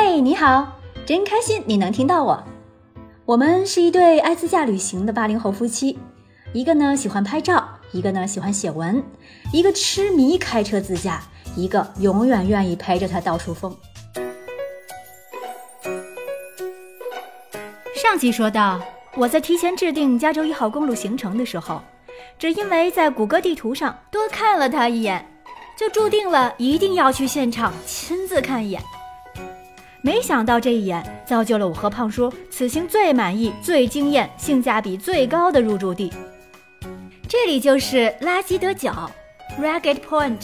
嘿，你好，真开心你能听到我。我们是一对爱自驾旅行的八零后夫妻，一个呢喜欢拍照，一个呢喜欢写文，一个痴迷开车自驾，一个永远愿意陪着他到处疯。上集说到，我在提前制定加州一号公路行程的时候，只因为在谷歌地图上多看了他一眼，就注定了一定要去现场亲自看一眼。没想到这一眼造就了我和胖叔此行最满意、最惊艳、性价比最高的入住地。这里就是拉基德角 （Ragged Point），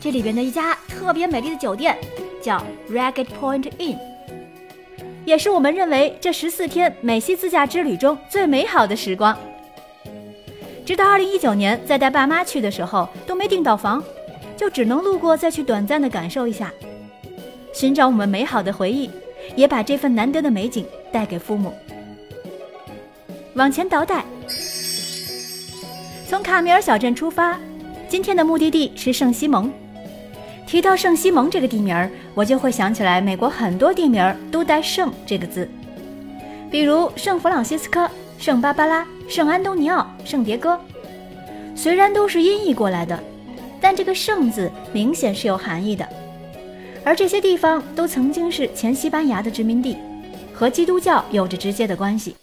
这里边的一家特别美丽的酒店叫 Ragged Point Inn，也是我们认为这十四天美西自驾之旅中最美好的时光。直到二零一九年再带爸妈去的时候都没订到房，就只能路过再去短暂的感受一下。寻找我们美好的回忆，也把这份难得的美景带给父母。往前倒带，从卡米尔小镇出发，今天的目的地是圣西蒙。提到圣西蒙这个地名儿，我就会想起来美国很多地名儿都带“圣”这个字，比如圣弗朗西斯科、圣芭芭拉、圣安东尼奥、圣迭戈。虽然都是音译过来的，但这个“圣”字明显是有含义的。而这些地方都曾经是前西班牙的殖民地，和基督教有着直接的关系。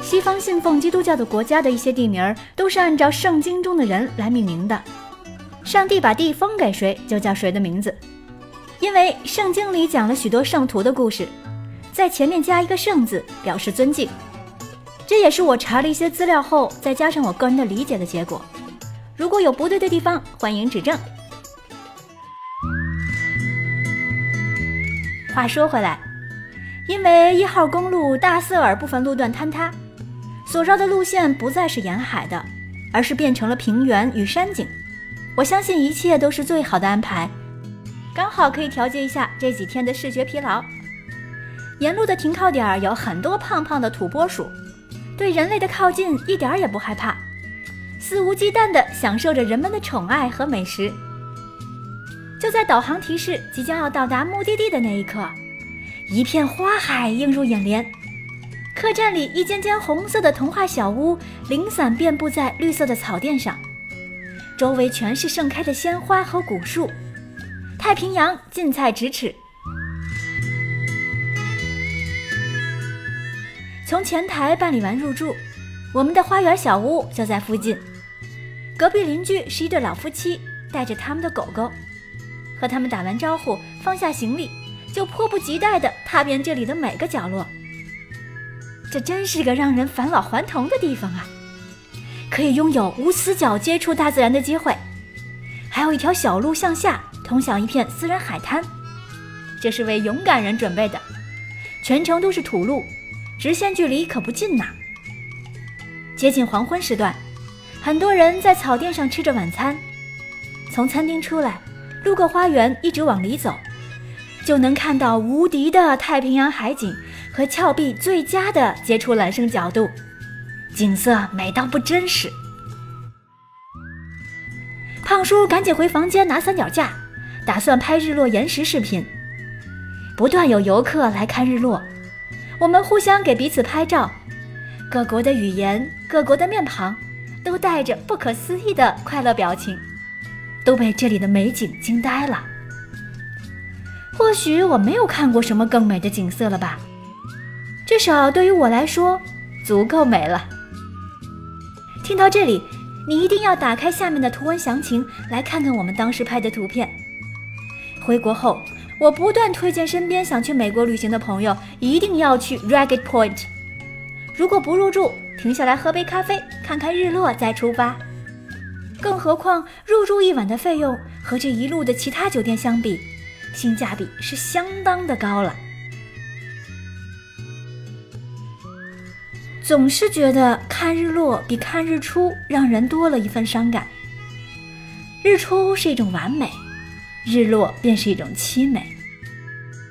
西方信奉基督教的国家的一些地名都是按照圣经中的人来命名的，上帝把地封给谁，就叫谁的名字。因为圣经里讲了许多圣徒的故事，在前面加一个“圣”字，表示尊敬。这也是我查了一些资料后，再加上我个人的理解的结果。如果有不对的地方，欢迎指正。话说回来，因为一号公路大瑟尔部分路段坍塌，所绕的路线不再是沿海的，而是变成了平原与山景。我相信一切都是最好的安排，刚好可以调节一下这几天的视觉疲劳。沿路的停靠点有很多胖胖的土拨鼠，对人类的靠近一点也不害怕，肆无忌惮地享受着人们的宠爱和美食。就在导航提示即将要到达目的地的那一刻，一片花海映入眼帘。客栈里一间间红色的童话小屋零散遍布在绿色的草甸上，周围全是盛开的鲜花和古树，太平洋近在咫尺。从前台办理完入住，我们的花园小屋就在附近。隔壁邻居是一对老夫妻，带着他们的狗狗。和他们打完招呼，放下行李，就迫不及待地踏遍这里的每个角落。这真是个让人返老还童的地方啊！可以拥有无死角接触大自然的机会，还有一条小路向下通向一片私人海滩，这是为勇敢人准备的。全程都是土路，直线距离可不近呐。接近黄昏时段，很多人在草甸上吃着晚餐，从餐厅出来。路过花园，一直往里走，就能看到无敌的太平洋海景和峭壁最佳的接触揽胜角度，景色美到不真实。胖叔赶紧回房间拿三脚架，打算拍日落延时视频。不断有游客来看日落，我们互相给彼此拍照，各国的语言、各国的面庞，都带着不可思议的快乐表情。都被这里的美景惊呆了。或许我没有看过什么更美的景色了吧？至少对于我来说，足够美了。听到这里，你一定要打开下面的图文详情，来看看我们当时拍的图片。回国后，我不断推荐身边想去美国旅行的朋友，一定要去 Ragged Point。如果不入住，停下来喝杯咖啡，看看日落再出发。更何况入住一晚的费用和这一路的其他酒店相比，性价比是相当的高了。总是觉得看日落比看日出让人多了一份伤感。日出是一种完美，日落便是一种凄美。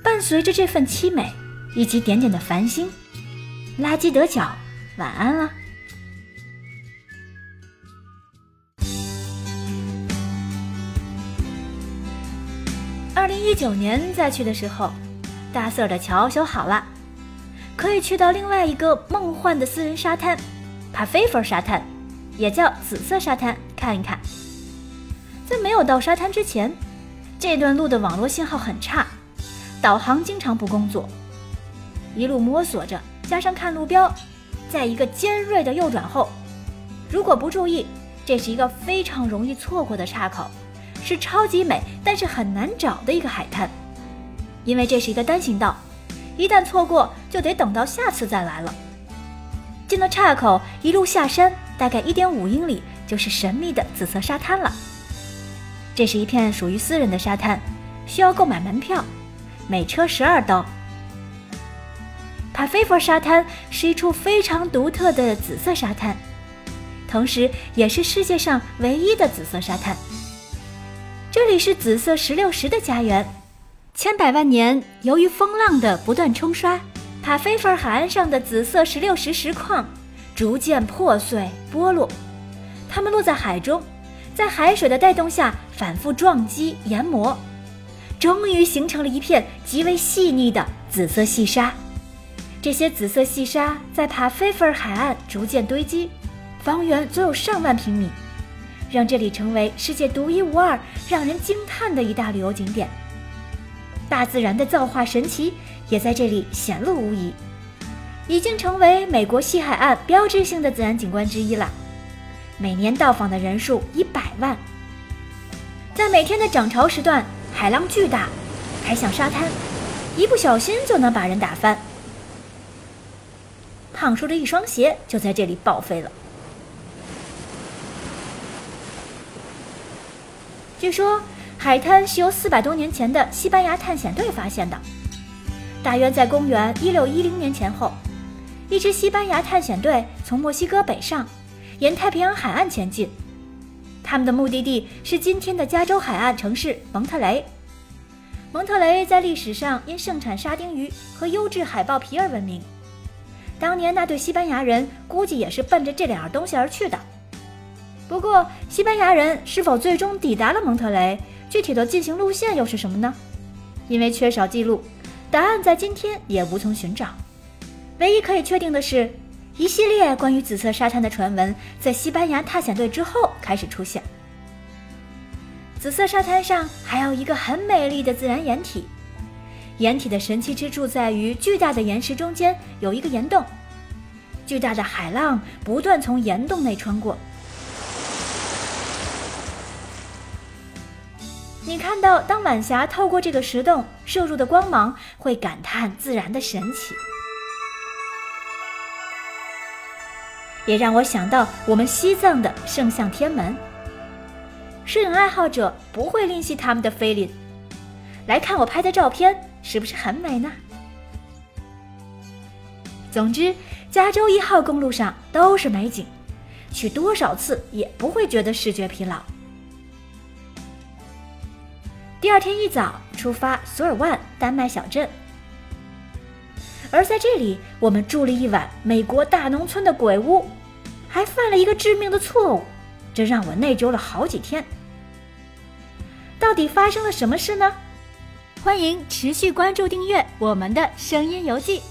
伴随着这份凄美以及点点的繁星，拉基德角，晚安了。二零一九年再去的时候，大色的桥修好了，可以去到另外一个梦幻的私人沙滩——帕菲佛沙滩，也叫紫色沙滩，看一看。在没有到沙滩之前，这段路的网络信号很差，导航经常不工作。一路摸索着，加上看路标，在一个尖锐的右转后，如果不注意，这是一个非常容易错过的岔口。是超级美，但是很难找的一个海滩，因为这是一个单行道，一旦错过就得等到下次再来了。进了岔口，一路下山，大概一点五英里就是神秘的紫色沙滩了。这是一片属于私人的沙滩，需要购买门票，每车十二刀。帕菲佛沙滩是一处非常独特的紫色沙滩，同时也是世界上唯一的紫色沙滩。这里是紫色石榴石的家园，千百万年，由于风浪的不断冲刷，帕菲弗尔海岸上的紫色石榴石石矿逐渐破碎剥落，它们落在海中，在海水的带动下反复撞击研磨，终于形成了一片极为细腻的紫色细沙。这些紫色细沙在帕菲弗尔海岸逐渐堆积，方圆足有上万平米。让这里成为世界独一无二、让人惊叹的一大旅游景点。大自然的造化神奇也在这里显露无遗，已经成为美国西海岸标志性的自然景观之一了。每年到访的人数一百万。在每天的涨潮时段，海浪巨大，开向沙滩，一不小心就能把人打翻。胖叔的一双鞋就在这里报废了。据说海滩是由四百多年前的西班牙探险队发现的。大约在公元一六一零年前后，一支西班牙探险队从墨西哥北上，沿太平洋海岸前进。他们的目的地是今天的加州海岸城市蒙特雷。蒙特雷在历史上因盛产沙丁鱼和优质海豹皮而闻名。当年那对西班牙人估计也是奔着这两样东西而去的。不过，西班牙人是否最终抵达了蒙特雷？具体的进行路线又是什么呢？因为缺少记录，答案在今天也无从寻找。唯一可以确定的是，一系列关于紫色沙滩的传闻在西班牙探险队之后开始出现。紫色沙滩上还有一个很美丽的自然岩体，岩体的神奇之处在于巨大的岩石中间有一个岩洞，巨大的海浪不断从岩洞内穿过。你看到，当晚霞透过这个石洞射入的光芒，会感叹自然的神奇，也让我想到我们西藏的圣象天门。摄影爱好者不会吝惜他们的菲林，来看我拍的照片，是不是很美呢？总之，加州一号公路上都是美景，去多少次也不会觉得视觉疲劳。第二天一早出发，索尔万丹麦小镇。而在这里，我们住了一晚美国大农村的鬼屋，还犯了一个致命的错误，这让我内疚了好几天。到底发生了什么事呢？欢迎持续关注订阅我们的声音游记。